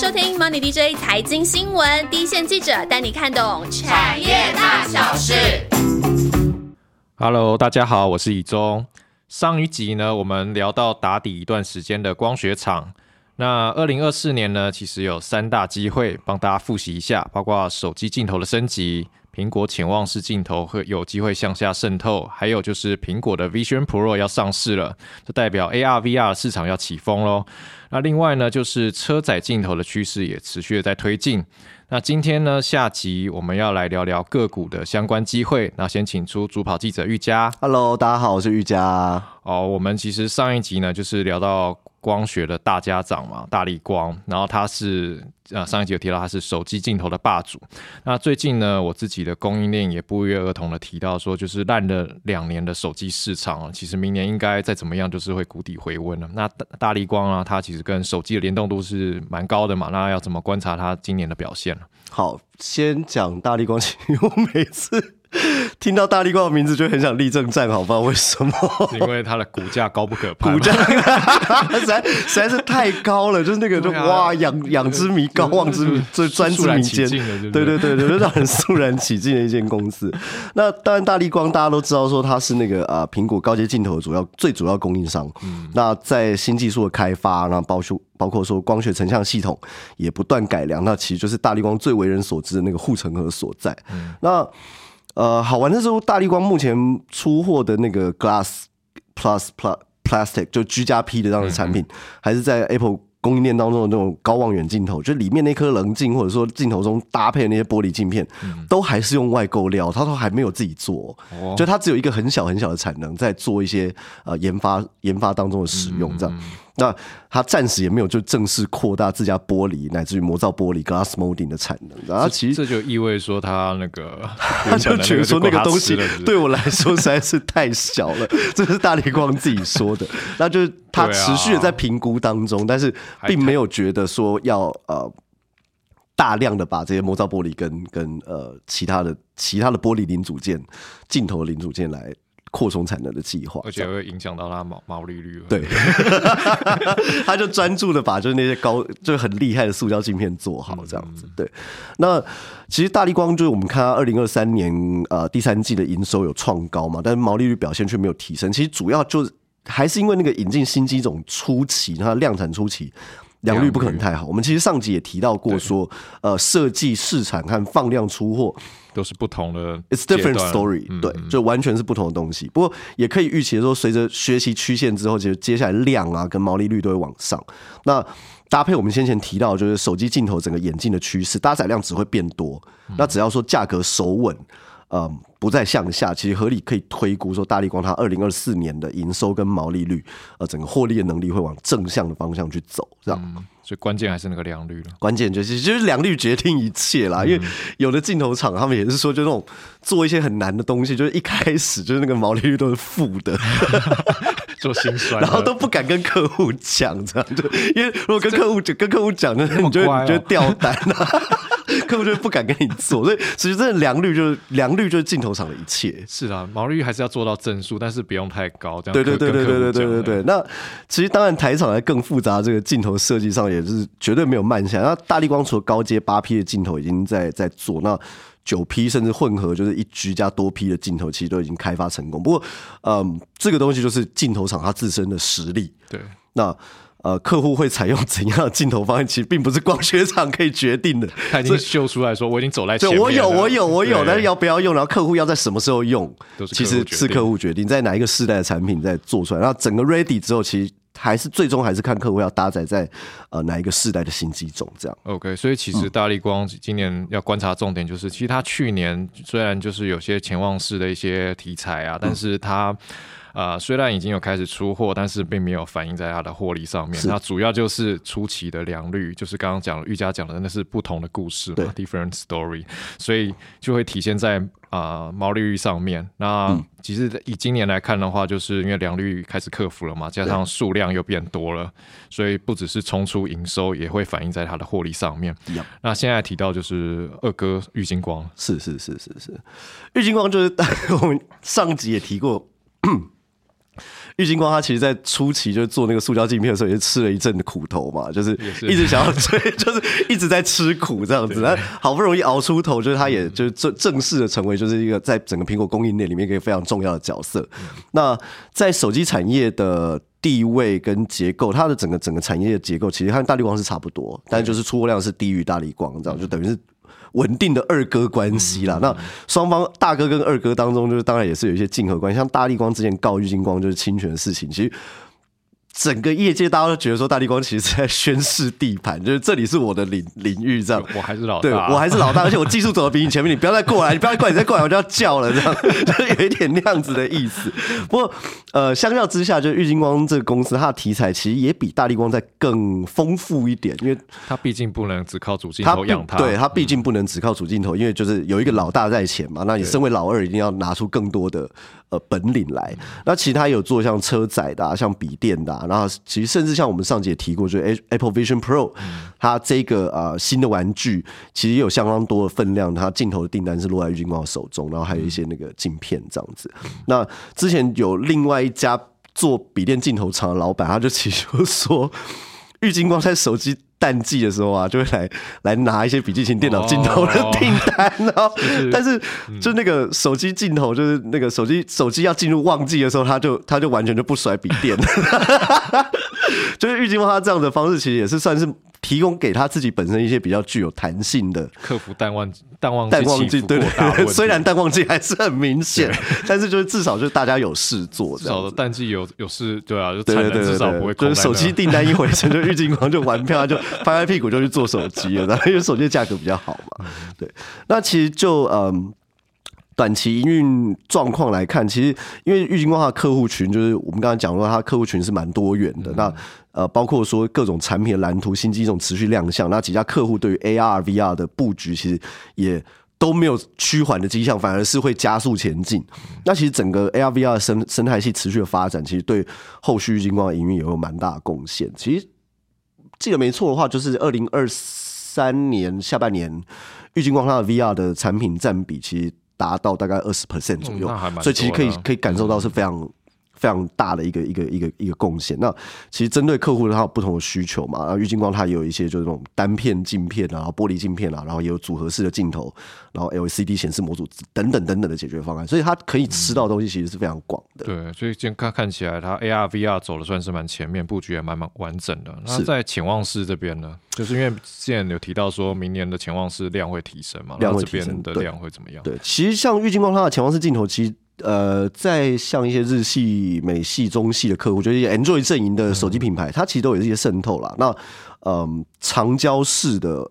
收听 Money DJ 财经新闻，第一线记者带你看懂产业大小事。Hello，大家好，我是以中。上一集呢，我们聊到打底一段时间的光学厂。那二零二四年呢，其实有三大机会，帮大家复习一下，包括手机镜头的升级。苹果潜望式镜头会有机会向下渗透，还有就是苹果的 Vision Pro 要上市了，这代表 AR VR 市场要起风喽。那另外呢，就是车载镜头的趋势也持续的在推进。那今天呢，下集我们要来聊聊个股的相关机会。那先请出主跑记者玉佳。Hello，大家好，我是玉佳。哦，我们其实上一集呢，就是聊到。光学的大家长嘛，大力光，然后它是呃上一集有提到它是手机镜头的霸主。那最近呢，我自己的供应链也不约而同的提到说，就是烂了两年的手机市场啊，其实明年应该再怎么样就是会谷底回温了。那大大力光啊，它其实跟手机的联动度是蛮高的嘛，那要怎么观察它今年的表现呢？好，先讲大力光，因为我每次。听到大力光的名字就很想立正站好，不知道为什么？因为它的股价高不可攀，股价实在实在是太高了，就是那个就哇仰仰之弥高望之弥，最专之弥坚，对对对对，就让人肃然起敬的一间公司。那当然，大力光大家都知道说它是那个啊苹果高阶镜头的主要最主要供应商。那在新技术的开发，然后包括包括说光学成像系统也不断改良，那其实就是大力光最为人所知的那个护城河所在。那呃，好玩的是，大力光目前出货的那个 Glass Plus Plus Plastic 就居家 P 的这样的产品，还是在 Apple 供应链当中的那种高望远镜头，就里面那颗棱镜或者说镜头中搭配的那些玻璃镜片，都还是用外购料，它都还没有自己做，就它只有一个很小很小的产能，在做一些呃研发研发当中的使用这样。那他暂时也没有就正式扩大自家玻璃乃至于魔造玻璃 glass molding 的产能，然后其实这就意味说他那个 他就觉得说那个东西对我来说实在是太小了，这是大力光自己说的，那就是他持续的在评估当中，但是并没有觉得说要呃大量的把这些魔造玻璃跟跟呃其他的其他的玻璃零组件镜头零组件来。扩充产能的计划，而且会影响到它毛毛利率。对，他就专注的把就是那些高就是很厉害的塑胶镜片做好这样子。对，那其实大力光就是我们看它二零二三年呃第三季的营收有创高嘛，但是毛利率表现却没有提升。其实主要就是还是因为那个引进新机种初期，它量产初期。良率不可能太好。我们其实上集也提到过，说呃，设计、试产和放量出货都是不同的，It's different story。对，就完全是不同的东西。不过也可以预期说，随着学习曲线之后，其实接下来量啊跟毛利率都会往上。那搭配我们先前提到，就是手机镜头整个眼镜的趋势，搭载量只会变多。那只要说价格守稳。嗯，不再向下，其实合理可以推估说，大力光它二零二四年的营收跟毛利率，呃，整个获利的能力会往正向的方向去走，这样。所以关键还是那个良率了。关键就是就是良率决定一切啦，因为有的镜头厂他们也是说，就那种做一些很难的东西，就是一开始就是那个毛利率都是负的，做心酸，然后都不敢跟客户讲，这样就因为如果跟客户讲，跟客户讲，那你就你就掉单了。客户就不敢跟你做，所以其实真的良率就是良率就是镜头厂的一切。是啊，毛利率还是要做到正数，但是不用太高。这样对对对对对对对对对。那其实当然台厂在更复杂这个镜头设计上也是绝对没有慢下。那大力光除了高阶八 P 的镜头已经在在做，那九 P 甚至混合就是一 G 加多 P 的镜头，其实都已经开发成功。不过，嗯，这个东西就是镜头厂它自身的实力。对，那。呃，客户会采用怎样的镜头方案，其实并不是光学厂可以决定的。他已经秀出来说，我已经走在前面。我有，我有，我有，但是要不要用，然后客户要在什么时候用，其实是客户决定，在哪一个世代的产品在做出来，然后整个 ready 之后，其实还是最终还是看客户要搭载在呃哪一个世代的新机种这样。OK，所以其实大力光今年要观察重点就是，其实它去年虽然就是有些潜望式的一些题材啊，但是它。啊，虽然已经有开始出货，但是并没有反映在它的获利上面。那主要就是初期的良率，就是刚刚讲玉佳讲的，那是不同的故事嘛，different story，所以就会体现在啊毛利率上面。那其实以今年来看的话，就是因为良率开始克服了嘛，加上数量又变多了，所以不只是冲出营收，也会反映在它的获利上面。那现在提到就是二哥玉金光，是是是是是，玉金光就是 我们上集也提过。玉金光他其实，在初期就是做那个塑胶镜片的时候，也是吃了一阵的苦头嘛，就是一直想要追，就是 一直在吃苦这样子。那好不容易熬出头，就是他也就是正正式的成为就是一个在整个苹果供应链里面一个非常重要的角色。那在手机产业的地位跟结构，它的整个整个产业的结构，其实和大力光是差不多，但就是出货量是低于大力光，这样就等于是。稳定的二哥关系啦，那双方大哥跟二哥当中，就是当然也是有一些竞合关系，像大力光之前告郁金光就是侵权的事情，其实。整个业界大家都觉得说，大力光其实是在宣示地盘，就是这里是我的领领域，这样。我还是老大，对我还是老大，而且我技术走的比你前面，你不要再过来，你不要再过来，你再过来我就要叫了，这样，就有一点那样子的意思。不过，呃，相较之下，就玉金光这个公司，它的题材其实也比大力光在更丰富一点，因为它毕竟不能只靠主镜头养它，对，它毕竟不能只靠主镜头，因为就是有一个老大在前嘛，那你身为老二，一定要拿出更多的。呃，本领来，那其他有做像车载的，像笔电的，然后其实甚至像我们上节提过，就是 Apple Vision Pro，它这个呃新的玩具，其实也有相当多的分量，它镜头的订单是落在郁金光手中，然后还有一些那个镜片这样子。那之前有另外一家做笔电镜头厂的老板，他就其实说，郁金光在手机。淡季的时候啊，就会来来拿一些笔记型电脑镜头的订单，然后但是就那个手机镜头，就是那个手机手机要进入旺季的时候，他就他就完全就不甩笔电，就是郁金花他这样的方式，其实也是算是。提供给他自己本身一些比较具有弹性的克服淡忘淡忘淡忘季，对对，虽然淡忘季还是很明显，但是就是至少就是大家有事做，至少的淡季有有事，对啊，就对对对，至少不会就是手机订单一回升，就郁金光就玩票，就拍拍屁股就去做手机了，然后因为手机的价格比较好嘛。对，那其实就嗯。短期营运状况来看，其实因为郁金光它的客户群就是我们刚才讲说，它客户群是蛮多元的。那呃，包括说各种产品的蓝图、新机种持续亮相，那几家客户对于 AR、VR 的布局其实也都没有趋缓的迹象，反而是会加速前进。那其实整个 AR、VR 的生生态系持续的发展，其实对后续郁金光的营运也有蛮大的贡献。其实记得没错的话，就是二零二三年下半年，郁金光它的 VR 的产品占比其实。达到大概二十 percent 左右，所以其实可以可以感受到是非常。非常大的一个一个一个一个贡献。那其实针对客户的他有不同的需求嘛，然后玉金光它也有一些就是那种单片镜片啊、玻璃镜片啊，然后也有组合式的镜头，然后 LCD 显示模组等等等等的解决方案，所以它可以吃到的东西其实是非常广的。对，所以今看看起来它 AR VR 走的算是蛮前面，布局也蛮蛮完整的。那在潜望式这边呢，就是因为之前有提到说明年的潜望式量会提升嘛，量会提升的量会怎么样？对，其实像玉金光它的潜望式镜头，其实。呃，在像一些日系、美系、中系的客户，就是 Android 阵营的手机品牌，它其实都有一些渗透啦。那嗯，长焦式的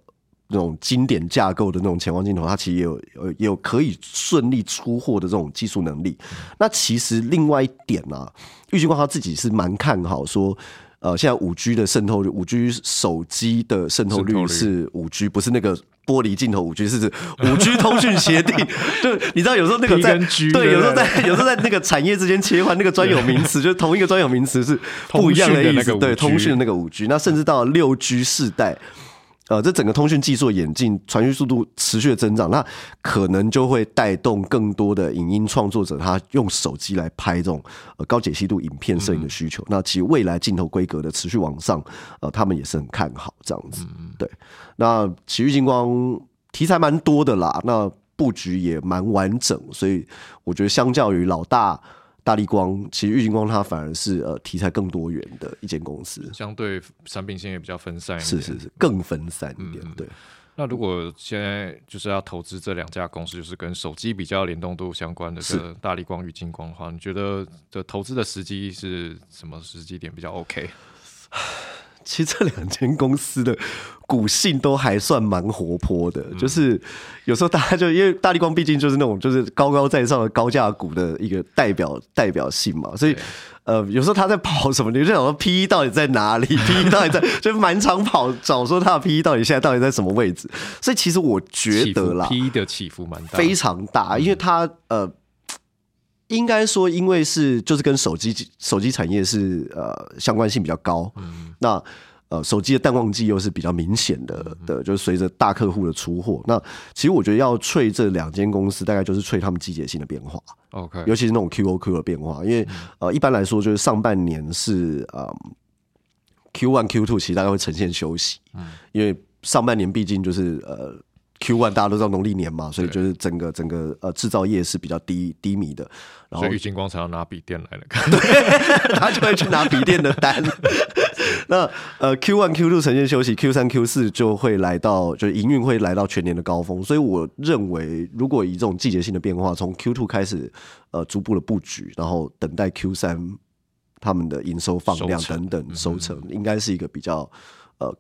那种经典架构的那种潜望镜头，它其实也有也有可以顺利出货的这种技术能力。那其实另外一点呢，玉金光他自己是蛮看好说。呃，现在五 G 的渗透率，五 G 手机的渗透率是五 G，不是那个玻璃镜头五 G，是指五 G 通讯协定。就你知道，有时候那个在对，有时候在有时候在那个产业之间切换，那个专有名词 就是同一个专有名词是不一样的意思。对，通讯的那个五 G，那甚至到六 G 世代。呃，这整个通讯技术演进，传输速度持续的增长，那可能就会带动更多的影音创作者，他用手机来拍这种呃高解析度影片摄影的需求。那其实未来镜头规格的持续往上，呃，他们也是很看好这样子。对，那奇遇金光题材蛮多的啦，那布局也蛮完整，所以我觉得相较于老大。大力光其实玉金光它反而是呃题材更多元的一间公司，相对产品线也比较分散，是是是更分散一点。对，那如果现在就是要投资这两家公司，就是跟手机比较联动度相关的，是大力光、与金光的话，你觉得的投资的时机是什么时机点比较 OK？其实这两间公司的股性都还算蛮活泼的，就是有时候大家就因为大力光毕竟就是那种就是高高在上的高价股的一个代表代表性嘛，所以呃有时候他在跑什么，你就想说 P E 到底在哪里？P E 到底在就满场跑找说他的 P E 到底现在到底在什么位置？所以其实我觉得啦，P E 的起伏蛮大，非常大，因为他呃。应该说，因为是就是跟手机手机产业是呃相关性比较高，那呃，手机的淡旺季又是比较明显的的，就是随着大客户的出货。那其实我觉得要吹这两间公司，大概就是吹他们季节性的变化。OK，尤其是那种 QOQ 的变化，因为呃，一般来说就是上半年是呃 Q one Q two 其实大概会呈现休息，嗯，因为上半年毕竟就是呃 Q one 大家都知道农历年嘛，所以就是整个整个呃制造业是比较低低迷的。然后郁金光才要拿笔电来了，对 他就会去拿笔电的单。那呃，Q one Q two 呈现休息，Q 三 Q 四就会来到，就是营运会来到全年的高峰。所以我认为，如果以这种季节性的变化，从 Q two 开始，呃，逐步的布局，然后等待 Q 三他们的营收放量等等收成，应该是一个比较呃。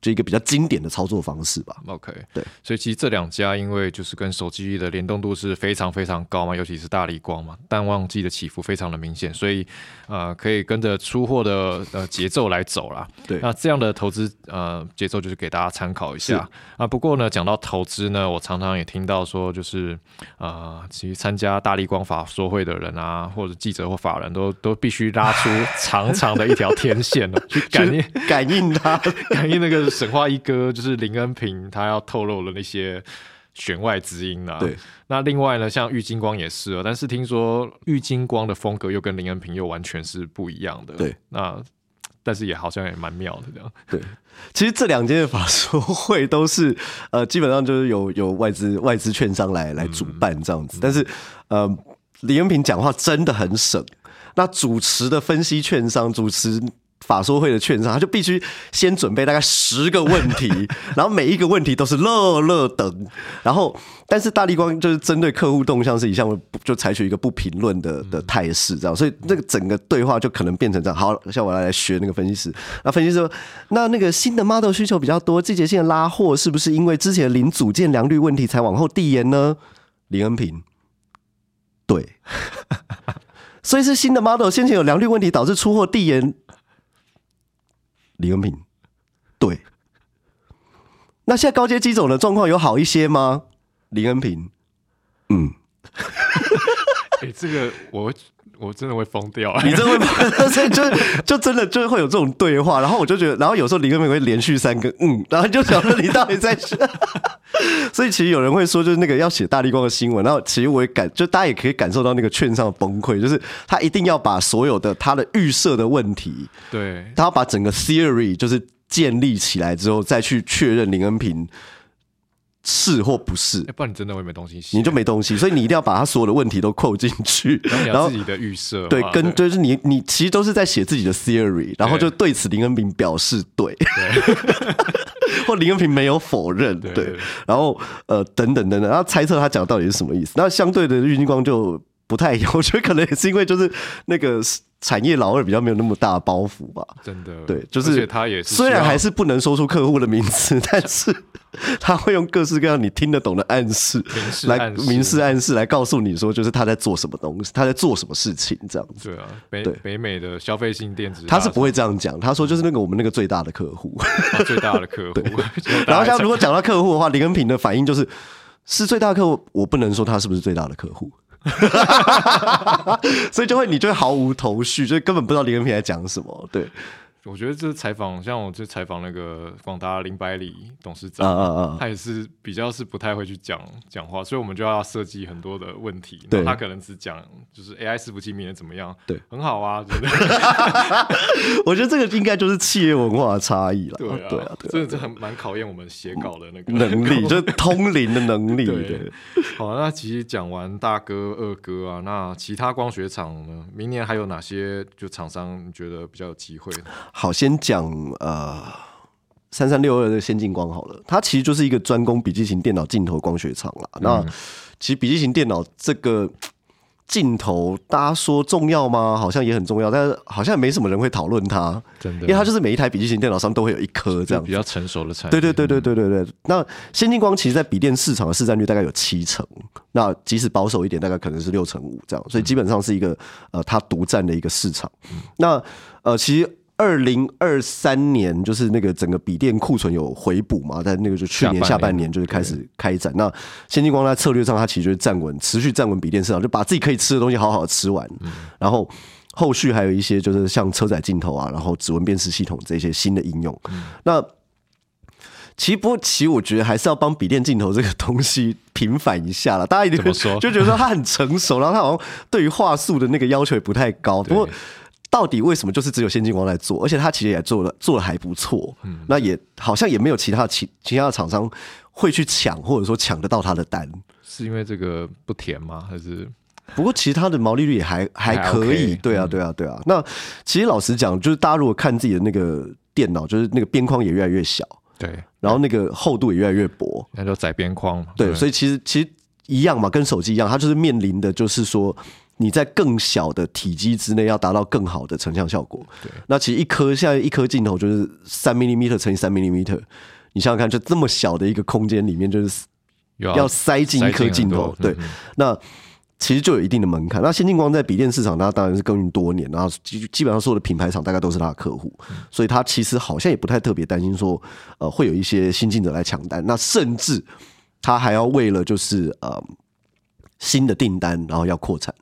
就一个比较经典的操作方式吧。OK，对，所以其实这两家因为就是跟手机的联动度是非常非常高嘛，尤其是大力光嘛，淡旺季的起伏非常的明显，所以呃可以跟着出货的呃节奏来走啦。对，那这样的投资呃节奏就是给大家参考一下啊。不过呢，讲到投资呢，我常常也听到说，就是呃，其实参加大力光法说会的人啊，或者记者或法人都都必须拉出长长的一条天线哦，去感应感应它，感应那个。神话一哥就是林恩平，他要透露了那些弦外之音啊。对，那另外呢，像玉金光也是啊，但是听说玉金光的风格又跟林恩平又完全是不一样的。对，那但是也好像也蛮妙的这样。对，其实这两间的法说会都是呃，基本上就是有有外资外资券商来来主办这样子，但是呃，林恩平讲话真的很省，那主持的分析券商主持。法说会的券商，他就必须先准备大概十个问题，然后每一个问题都是乐乐等，然后但是大力光就是针对客户动向是一向就采取一个不评论的的态势，这样，所以那个整个对话就可能变成这样。好，像我来来学那个分析师，那分析师说，那那个新的 model 需求比较多，季节性的拉货是不是因为之前零组件良率问题才往后递延呢？林恩平，对，所以是新的 model 先前有良率问题导致出货递延。李恩平，对。那现在高阶机种的状况有好一些吗？李恩平，嗯。哎，这个我。我真的会疯掉，你真的会，所以就就真的就会有这种对话，然后我就觉得，然后有时候林根明会连续三个嗯，然后就想说你到底在，所以其实有人会说，就是那个要写大力光的新闻，然后其实我也感，就大家也可以感受到那个券商的崩溃，就是他一定要把所有的他的预设的问题，对，他要把整个 theory 就是建立起来之后，再去确认林恩平。是或不是？不然你真的会没东西写，你就没东西，所以你一定要把他所有的问题都扣进去，然后自己的预设，对，跟就是你你其实都是在写自己的 theory，然后就对此林恩平表示对，或林恩平没有否认，对，然后呃等等等等，然后猜测他讲到底是什么意思。那相对的郁金光就不太一样，我觉得可能也是因为就是那个。产业老二比较没有那么大包袱吧，真的，对，就是他也是，虽然还是不能说出客户的名字，但是 他会用各式各样你听得懂的暗示来明示暗示来告诉你说，就是他在做什么东西，他在做什么事情这样子。对啊，北北美的消费性电子，他是不会这样讲，他说就是那个我们那个最大的客户，最大的客户。然后像如果讲到客户的话，林恩平的反应就是是最大客户，我不能说他是不是最大的客户。所以就会你就会毫无头绪，就根本不知道李根平在讲什么。对，我觉得这采访，像我这采访那个广达林百里董事长，他也是比较是不太会去讲讲话，所以我们就要设计很多的问题。对，他可能只讲就是 AI 伺服器明年怎么样？对，很好啊。我觉得这个应该就是企业文化的差异了。对啊，对啊，这这很蛮考验我们写稿的那个能力，就是通灵的能力。对。好，那其实讲完大哥、二哥啊，那其他光学厂呢？明年还有哪些就厂商你觉得比较有机会？好，先讲呃三三六二的先进光好了，它其实就是一个专攻笔记型电脑镜头光学厂了。那其实笔记型电脑这个。镜头，大家说重要吗？好像也很重要，但是好像也没什么人会讨论它，真的，因为它就是每一台笔记型电脑上都会有一颗这样，比较成熟的产对对对对对对对。那先进光其实，在笔电市场的市占率大概有七成，那即使保守一点，大概可能是六成五这样，所以基本上是一个呃，它独占的一个市场。那呃，其实。二零二三年就是那个整个笔电库存有回补嘛，在那个就去年下半年就是开始开展。那先进光在策略上，它其实就是站稳，持续站稳笔电市场，就把自己可以吃的东西好好吃完。然后后续还有一些就是像车载镜头啊，然后指纹辨识系统这些新的应用。那其实不过，其实我觉得还是要帮笔电镜头这个东西平反一下了。大家一定会说就觉得说它很成熟，然后它好像对于画素的那个要求也不太高。不过到底为什么就是只有先进光在做，而且它其实也做了做的还不错。嗯，那也好像也没有其他其其他的厂商会去抢，或者说抢得到它的单。是因为这个不甜吗？还是？不过其他的毛利率也还还可以。对啊，对啊，对啊。那其实老实讲，就是大家如果看自己的那个电脑，就是那个边框也越来越小。对，然后那个厚度也越来越薄，那就窄边框。对，所以其实其实一样嘛，跟手机一样，它就是面临的就是说你在更小的体积之内要达到更好的成像效果。那其实一颗现在一颗镜头就是三 m m 乘以三 m m 你想想看，就这么小的一个空间里面，就是要塞进一颗镜头。对，那。其实就有一定的门槛。那先进光在笔电市场，它当然是耕耘多年，然后基基本上所有的品牌厂大概都是它的客户，所以它其实好像也不太特别担心说，呃，会有一些新进者来抢单。那甚至他还要为了就是呃新的订单，然后要扩产。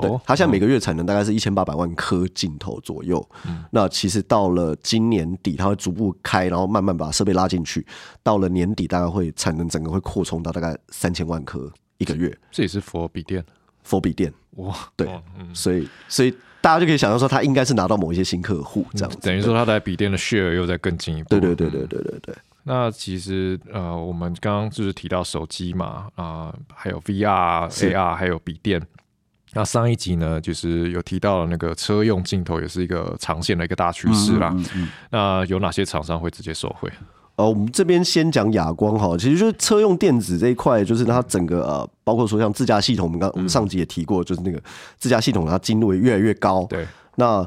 对，它现在每个月产能大概是一千八百万颗镜头左右。嗯那其实到了今年底，它会逐步开，然后慢慢把设备拉进去。到了年底，大概会产能整个会扩充到大概三千万颗。一个月，这也是佛笔电，佛笔电哇，对，所以所以大家就可以想象说，他应该是拿到某一些新客户这样，等于说他在笔电的 share 又在更进一步。对对对对对对对。那其实呃，我们刚刚就是提到手机嘛，啊，还有 VR、AR，还有笔电。那上一集呢，就是有提到了那个车用镜头，也是一个长线的一个大趋势啦。那有哪些厂商会直接受惠？呃，我们这边先讲哑光哈，其实就是车用电子这一块，就是它整个呃，包括说像自驾系统，我们刚我们上集也提过，就是那个自驾系统它精度也越来越高。对，那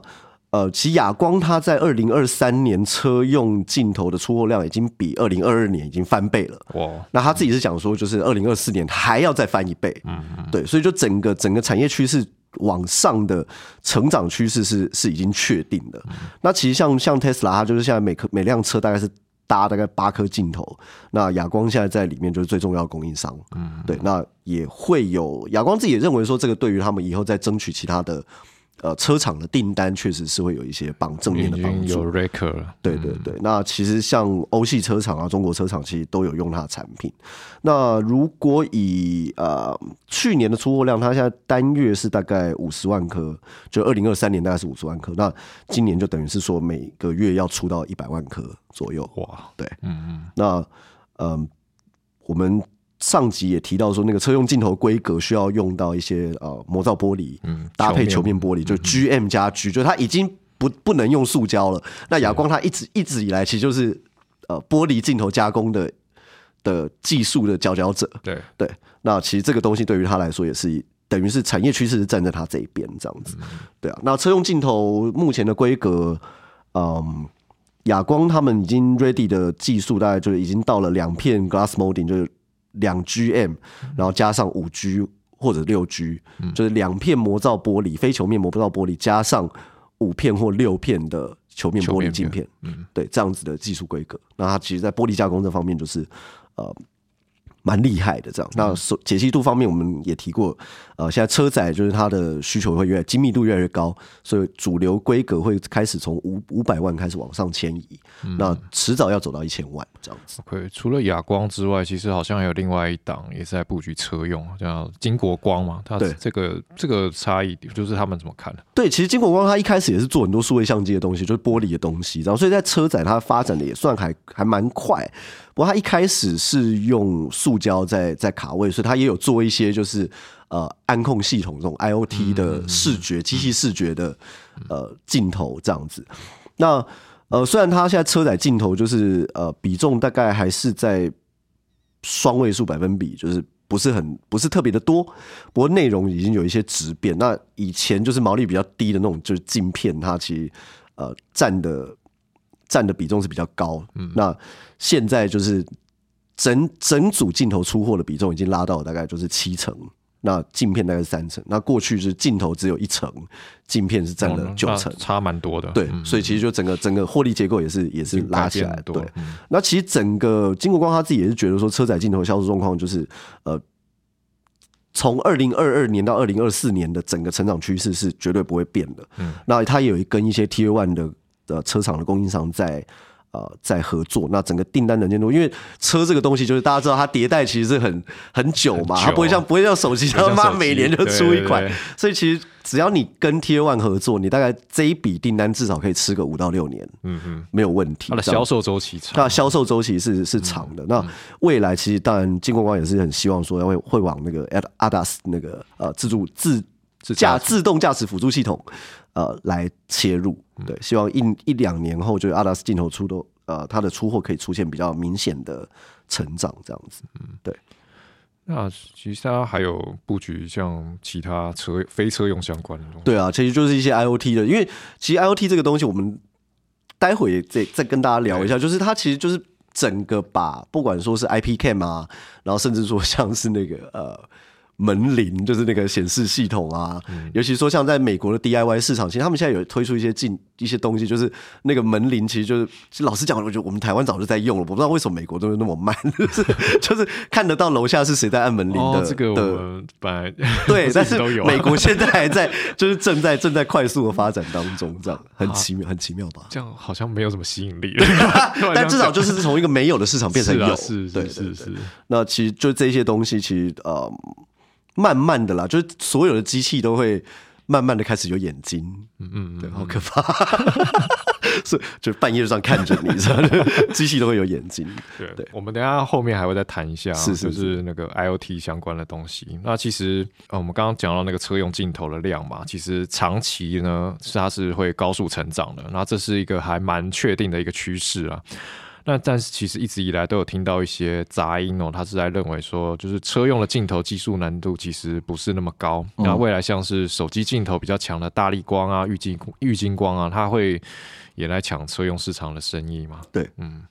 呃，其实亚光它在二零二三年车用镜头的出货量已经比二零二二年已经翻倍了。哇，那他自己是讲说，就是二零二四年还要再翻一倍。嗯嗯，对，所以就整个整个产业趋势往上的成长趋势是是已经确定的。那其实像像 Tesla，，它就是现在每颗每辆车大概是。搭大概八颗镜头，那亚光现在在里面就是最重要的供应商。嗯，对，那也会有亚光自己也认为说，这个对于他们以后再争取其他的。呃，车厂的订单确实是会有一些帮正面的帮助。有 r e c o r 对对对。那其实像欧系车厂啊，中国车厂其实都有用它的产品。那如果以呃去年的出货量，它现在单月是大概五十万颗，就二零二三年大概是五十万颗。那今年就等于是说每个月要出到一百万颗左右。哇，对，嗯嗯。那嗯，我们。上集也提到说，那个车用镜头规格需要用到一些呃模造玻璃，嗯，搭配球面玻璃，就 G M 加 G，就它已经不不能用塑胶了。那哑光它一直一直以来其实就是呃玻璃镜头加工的的技术的佼佼者。对对，那其实这个东西对于他来说也是等于是产业趋势是站在他这一边这样子。对啊，那车用镜头目前的规格，嗯，哑光他们已经 ready 的技术大概就是已经到了两片 glass molding，就是。两 GM，然后加上五 G 或者六 G，就是两片磨造玻璃，非球面磨造玻璃加上五片或六片的球面玻璃镜片，嗯，对，这样子的技术规格。那它其实，在玻璃加工这方面，就是呃。蛮厉害的，这样。那解析度方面，我们也提过，呃，现在车载就是它的需求会越精密度越来越高，所以主流规格会开始从五五百万开始往上迁移，那迟早要走到一千万这样子。OK，除了哑光之外，其实好像还有另外一档也是在布局车用，叫金国光嘛。它这个这个差异就是他们怎么看的？对，其实金国光它一开始也是做很多数位相机的东西，就是玻璃的东西，然后所以在车载它发展的也算还还蛮快。不过它一开始是用塑胶在在卡位，所以它也有做一些就是呃安控系统这种 IOT 的视觉机器视觉的呃镜头这样子。那呃虽然它现在车载镜头就是呃比重大概还是在双位数百分比，就是不是很不是特别的多。不过内容已经有一些质变。那以前就是毛利比较低的那种就是镜片，它其实呃占的。占的比重是比较高，嗯，那现在就是整整组镜头出货的比重已经拉到大概就是七成，那镜片大概是三成，那过去是镜头只有一成，镜片是占了九成，差蛮多的，对，所以其实就整个整个获利结构也是也是拉起来，对，那其实整个金国光他自己也是觉得说车载镜头销售状况就是呃。从二零二二年到二零二四年的整个成长趋势是绝对不会变的。嗯，那它有一跟一些 Tier One 的的车厂的供应商在。呃，在合作，那整个订单能见度，因为车这个东西，就是大家知道它迭代其实是很很久嘛，它不会像不会像手机，他妈每年就出一款，所以其实只要你跟 T One 合作，你大概这一笔订单至少可以吃个五到六年，嗯嗯，没有问题。它的销售周期长，它销售周期是是长的。那未来其实当然，金光光也是很希望说会会往那个 ADAS 那个呃自助自驾自动驾驶辅助系统。呃，来切入，对，希望一一两年后，就是阿达斯镜头出的，呃，它的出货可以出现比较明显的成长，这样子，嗯，对。那其实它还有布局像其他车非车用相关的东西，对啊，其实就是一些 IOT 的，因为其实 IOT 这个东西，我们待会再再跟大家聊一下，就是它其实就是整个把不管说是 IP Cam 啊，然后甚至说像是那个呃。门铃就是那个显示系统啊，尤其说像在美国的 DIY 市场，其实他们现在有推出一些进一些东西，就是那个门铃，其实就是老实讲，我觉得我们台湾早就在用了，我不知道为什么美国都是那么慢，就是就是看得到楼下是谁在按门铃的。这个我们本来对，但是美国现在还在，就是正在正在快速的发展当中，这样很奇妙，很奇妙吧？这样好像没有什么吸引力，但至少就是从一个没有的市场变成有，是是是是。那其实就这些东西，其实呃。慢慢的啦，就是所有的机器都会慢慢的开始有眼睛，嗯嗯，对，好可怕，是就半夜上看着你，机器都会有眼睛。对，我们等下后面还会再谈一下，是就是那个 IOT 相关的东西。那其实呃，我们刚刚讲到那个车用镜头的量嘛，其实长期呢是它是会高速成长的，那这是一个还蛮确定的一个趋势啊。那但是其实一直以来都有听到一些杂音哦，他是在认为说，就是车用的镜头技术难度其实不是那么高。那未来像是手机镜头比较强的大力光啊、玉金玉金光啊，它会也来抢车用市场的生意嘛？对，嗯。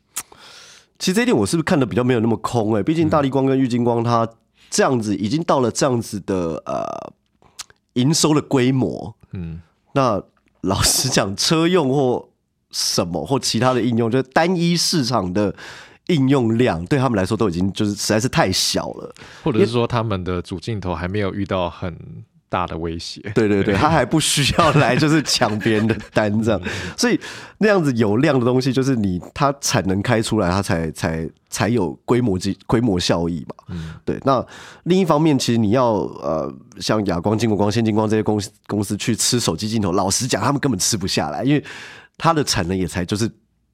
其实这一点我是不是看的比较没有那么空哎？毕竟大力光跟玉金光它这样子已经到了这样子的呃营收的规模，嗯。那老实讲，车用或什么或其他的应用，就是单一市场的应用量对他们来说都已经就是实在是太小了，或者是说他们的主镜头还没有遇到很大的威胁。对对对，他还不需要来就是抢别人的单这样，所以那样子有量的东西，就是你它产能开出来，它才才才有规模及规模效益嘛。嗯，对。那另一方面，其实你要呃，像亚光、金国光、先进光这些公司公司去吃手机镜头，老实讲，他们根本吃不下来，因为。它的产能也才就是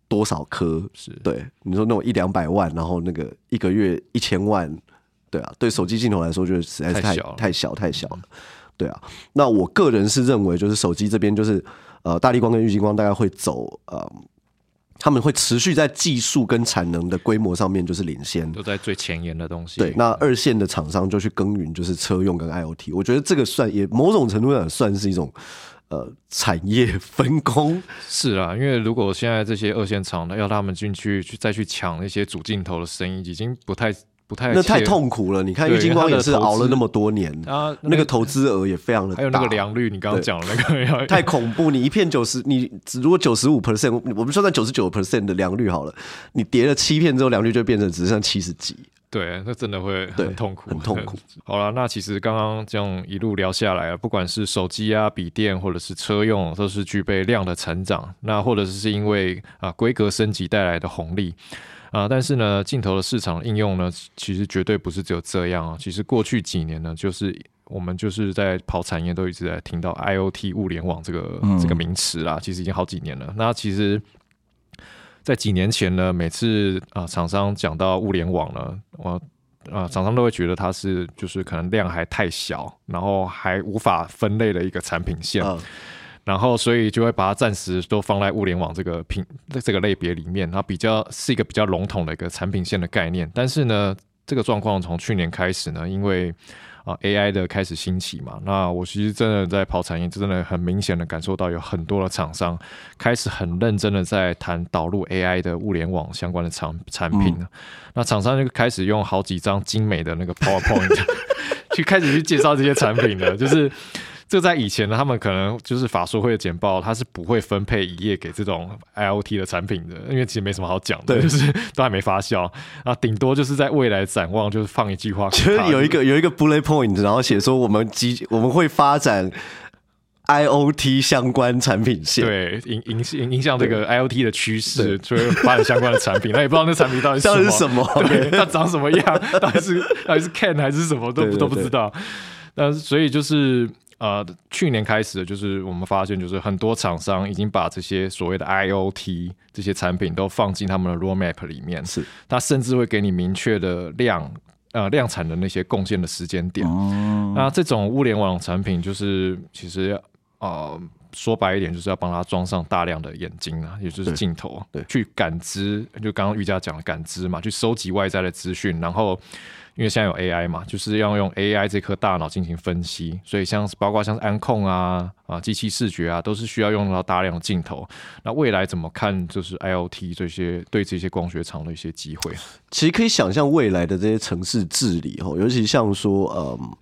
多少颗，是对你说那种一两百万，然后那个一个月一千万，对啊，对手机镜头来说，就实在是太太小太小了，对啊。那我个人是认为，就是手机这边就是呃，大力光跟玉金光大概会走呃，他们会持续在技术跟产能的规模上面就是领先，都在最前沿的东西。对，那二线的厂商就去耕耘，就是车用跟 IOT，我觉得这个算也某种程度上算是一种。呃，产业分工是啊，因为如果现在这些二线厂呢，要他们进去去再去抢那些主镜头的生意，已经不太不太那太痛苦了。你看郁金光也是熬了那么多年啊，那个投资额也非常的，还有那个良率，你刚刚讲的那个 太恐怖。你一片九十，你如果九十五 percent，我们算算九十九 percent 的良率好了，你叠了七片之后，良率就变成只剩七十几。对，那真的会很痛苦，很痛苦。好了，那其实刚刚这样一路聊下来，不管是手机啊、笔电，或者是车用，都是具备量的成长。那或者是因为啊规格升级带来的红利啊，但是呢，镜头的市场应用呢，其实绝对不是只有这样啊。其实过去几年呢，就是我们就是在跑产业，都一直在听到 IOT 物联网这个这个名词啦。其实已经好几年了。那其实。在几年前呢，每次啊厂商讲到物联网呢，我啊厂商都会觉得它是就是可能量还太小，然后还无法分类的一个产品线，然后所以就会把它暂时都放在物联网这个品这个类别里面，然后比较是一个比较笼统的一个产品线的概念。但是呢，这个状况从去年开始呢，因为啊，AI 的开始兴起嘛，那我其实真的在跑产业，真的很明显的感受到有很多的厂商开始很认真的在谈导入 AI 的物联网相关的产产品那厂商就开始用好几张精美的那个 PowerPoint 去开始去介绍这些产品了，就是这在以前呢，他们可能就是法说会的简报，它是不会分配一页给这种 IOT 的产品的，因为其实没什么好讲的，就是都还没发酵。啊，顶多就是在未来展望，就是放一句话，就是有一个有一个 bullet point，然后写说我们机我们会发展。IOT 相关产品线，对影影影影响这个 IOT 的趋势，所以发展相关的产品，那也不知道那产品到底是什么，对，它长什么样，到底是到底是 Can 还是什么，都都不知道。但是所以就是呃，去年开始，就是我们发现，就是很多厂商已经把这些所谓的 IOT 这些产品都放进他们的 Roadmap 里面，是，它甚至会给你明确的量。呃，量产的那些贡献的时间点，那这种物联网产品就是其实呃说白一点，就是要帮他装上大量的眼睛啊，也就是镜头，对，去感知，就刚刚瑜伽讲的感知嘛，去收集外在的资讯，然后。因为现在有 AI 嘛，就是要用 AI 这颗大脑进行分析，所以像包括像是安控啊啊机器视觉啊，都是需要用到大量的镜头。那未来怎么看？就是 IOT 这些对这些光学厂的一些机会。其实可以想象未来的这些城市治理哈，尤其像说，嗯，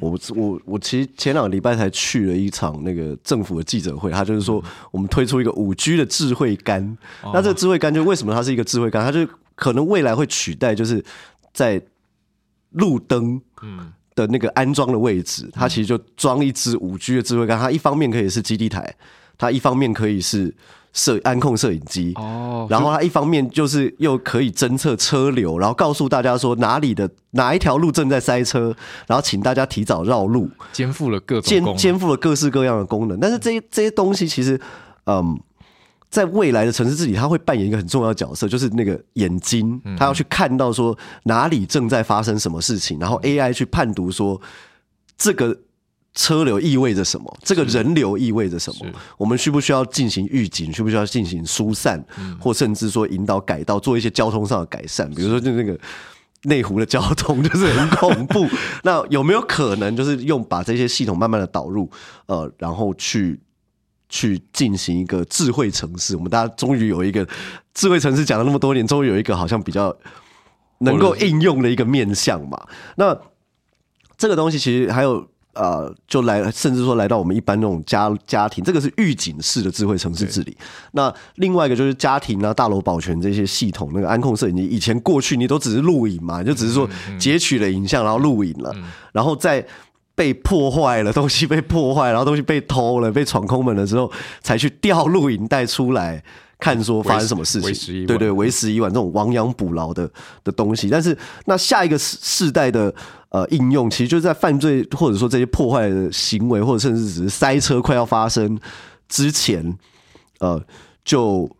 我我我其实前两个礼拜才去了一场那个政府的记者会，他就是说我们推出一个五 G 的智慧杆。那这个智慧杆就为什么它是一个智慧杆？它就可能未来会取代，就是在路灯的那个安装的位置，它其实就装一支五 G 的智慧杆，它一方面可以是基地台，它一方面可以是摄安控摄影机。哦，然后它一方面就是又可以侦测车流，然后告诉大家说哪里的哪一条路正在塞车，然后请大家提早绕路，肩负了各种肩肩负了各式各样的功能，但是这些这些东西其实嗯。在未来的城市治理，它会扮演一个很重要的角色，就是那个眼睛，它要去看到说哪里正在发生什么事情，然后 AI 去判读说这个车流意味着什么，这个人流意味着什么，我们需不需要进行预警，需不需要进行疏散，或甚至说引导改道，做一些交通上的改善，比如说就那个内湖的交通就是很恐怖，那有没有可能就是用把这些系统慢慢的导入，呃，然后去。去进行一个智慧城市，我们大家终于有一个智慧城市讲了那么多年，终于有一个好像比较能够应用的一个面向嘛。那这个东西其实还有呃，就来甚至说来到我们一般那种家家庭，这个是预警式的智慧城市治理。那另外一个就是家庭啊、大楼保全这些系统，那个安控摄影机，以前过去你都只是录影嘛，就只是说截取了影像然后录影了，然后在。被破坏了，东西被破坏，然后东西被偷了，被闯空门了之后，才去调录影带出来看，说发生什么事情？对对，为时已晚，这种亡羊补牢的的东西。但是，那下一个世世代的呃应用，其实就是在犯罪或者说这些破坏的行为，或者甚至只是塞车快要发生之前，呃，就。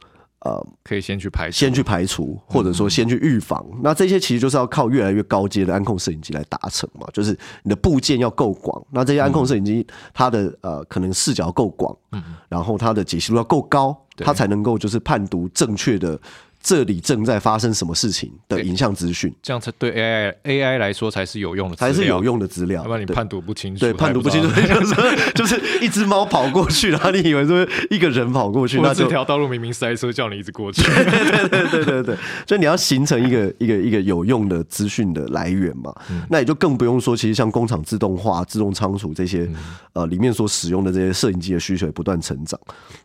呃，可以先去排，先去排除，或者说先去预防。那这些其实就是要靠越来越高阶的安控摄影机来达成嘛。就是你的部件要够广，那这些安控摄影机它的呃可能视角够广，嗯，然后它的解析度要够高，它才能够就是判读正确的。这里正在发生什么事情的影像资讯，这样才对 AI AI 来说才是有用的，才是有用的资料。要不然你判读不清楚，对，判读不清楚，就是就是一只猫跑过去，然后你以为是一个人跑过去，那这条道路明明塞车，叫你一直过去。对对对对对对，所以你要形成一个一个一个有用的资讯的来源嘛，那也就更不用说，其实像工厂自动化、自动仓储这些，呃，里面所使用的这些摄影机的需求也不断成长，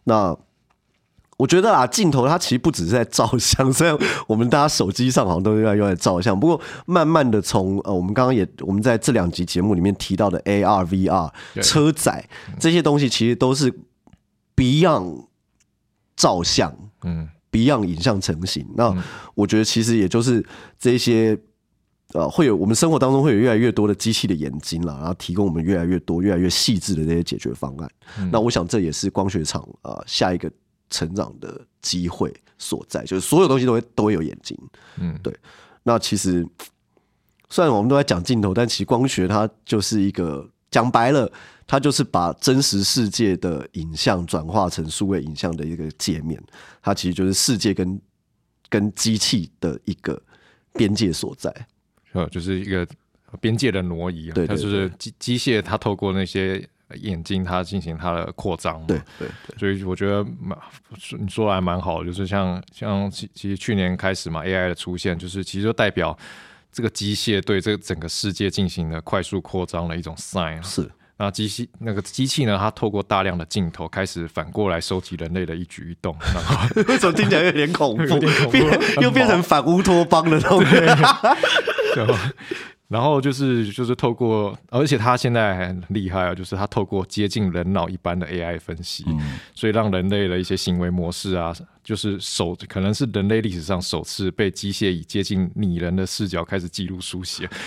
那。我觉得啊，镜头它其实不只是在照相，虽然我们大家手机上好像都越来越在照相，不过慢慢的从呃，我们刚刚也我们在这两集节目里面提到的 AR、VR、车载这些东西，其实都是 Beyond 照相，嗯，Beyond 影像成型。那我觉得其实也就是这些呃，会有我们生活当中会有越来越多的机器的眼睛了，然后提供我们越来越多、越来越细致的这些解决方案。那我想这也是光学厂啊下一个。成长的机会所在，就是所有东西都会都会有眼睛，嗯，对。那其实虽然我们都在讲镜头，但其实光学它就是一个讲白了，它就是把真实世界的影像转化成数位影像的一个界面。它其实就是世界跟跟机器的一个边界所在，呃，就是一个边界的挪移。对，它就是机机械，它透过那些。眼睛它进行它的扩张，对对对，所以我觉得蛮你说来蛮好，就是像像其其实去年开始嘛，AI 的出现，就是其实就代表这个机械对这个整个世界进行了快速扩张的一种 sign，是那机器那个机器呢，它透过大量的镜头开始反过来收集人类的一举一动，然后 为什么听起来有点恐怖？变又变成反乌托邦的那种。然后就是就是透过，而且他现在很厉害啊，就是他透过接近人脑一般的 AI 分析，所以让人类的一些行为模式啊，就是首可能是人类历史上首次被机械以接近拟人的视角开始记录书写。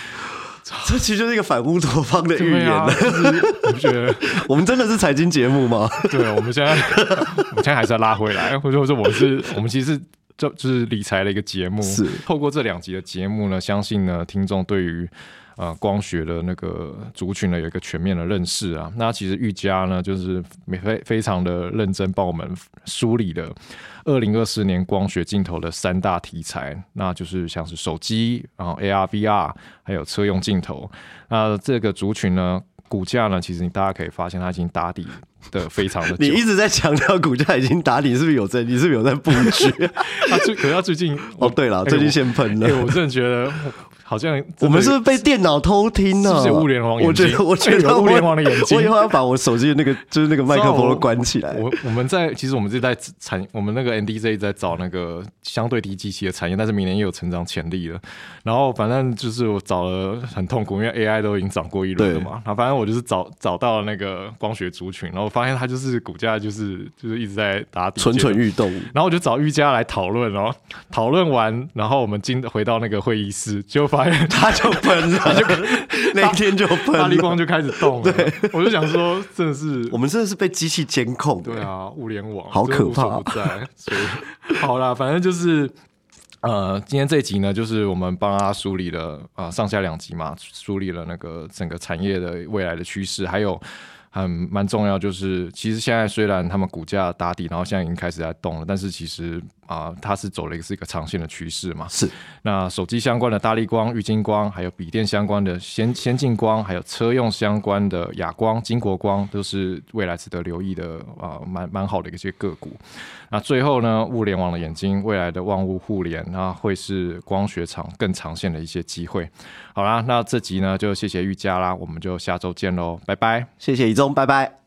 这其实就是一个反乌托邦的预言。对啊，就是我觉得，我们真的是财经节目吗？对，我们现在我们现在还是要拉回来，或者说我们是，我们其实就就是理财的一个节目。是透过这两集的节目呢，相信呢听众对于呃光学的那个族群呢有一个全面的认识啊。那其实玉佳呢就是非非常的认真帮我们梳理了二零二四年光学镜头的三大题材，那就是像是手机，然后 AR、VR，还有车用镜头。那这个族群呢，股价呢，其实你大家可以发现它已经打底的非常的 久。你一直在强调股价已经打底，是不是有在？你是不是有在布局？他 最可是他最近哦，对了，最近先喷了。哎，我真的觉得好像我们是不是被电脑偷听呢？是物联网眼睛？我觉得，我觉得物联网的眼睛。我以后要把我手机的那个就是那个麦克风都关起来。我我们在其实我们是在产，我们那个 NDZ 在找那个相对低机器的产业，但是明年也有成长潜力了。然后反正就是我找了很痛苦，因为 AI 都已经涨过一轮了嘛。然后反正我就是找找到了那个光学族群，然后发现它就是股价就是就是一直在打底，蠢蠢欲动。然后我就找瑜伽来讨论，然后讨论完，然后我们今回到那个会议室，就发现 他就喷了，就那天就喷，大力光就开始动了。对，我就想说，真的是我们真的是被机器监控。对啊，物联网好可怕。不在，所以好啦，反正就是呃，今天这集呢，就是我们帮他梳理了啊，上下两集嘛，梳理了那个整个产业的未来的趋势，还有。很蛮重要，就是其实现在虽然他们股价打底，然后现在已经开始在动了，但是其实啊，它是走了一个是一个长线的趋势嘛。是。那手机相关的大力光、玉金光，还有笔电相关的先先进光，还有车用相关的亚光、金国光，都是未来值得留意的啊，蛮蛮好的一些个股。那最后呢，物联网的眼睛，未来的万物互联，那会是光学厂更长线的一些机会。好啦，那这集呢就谢谢玉佳啦，我们就下周见喽，拜拜，谢谢一拜拜。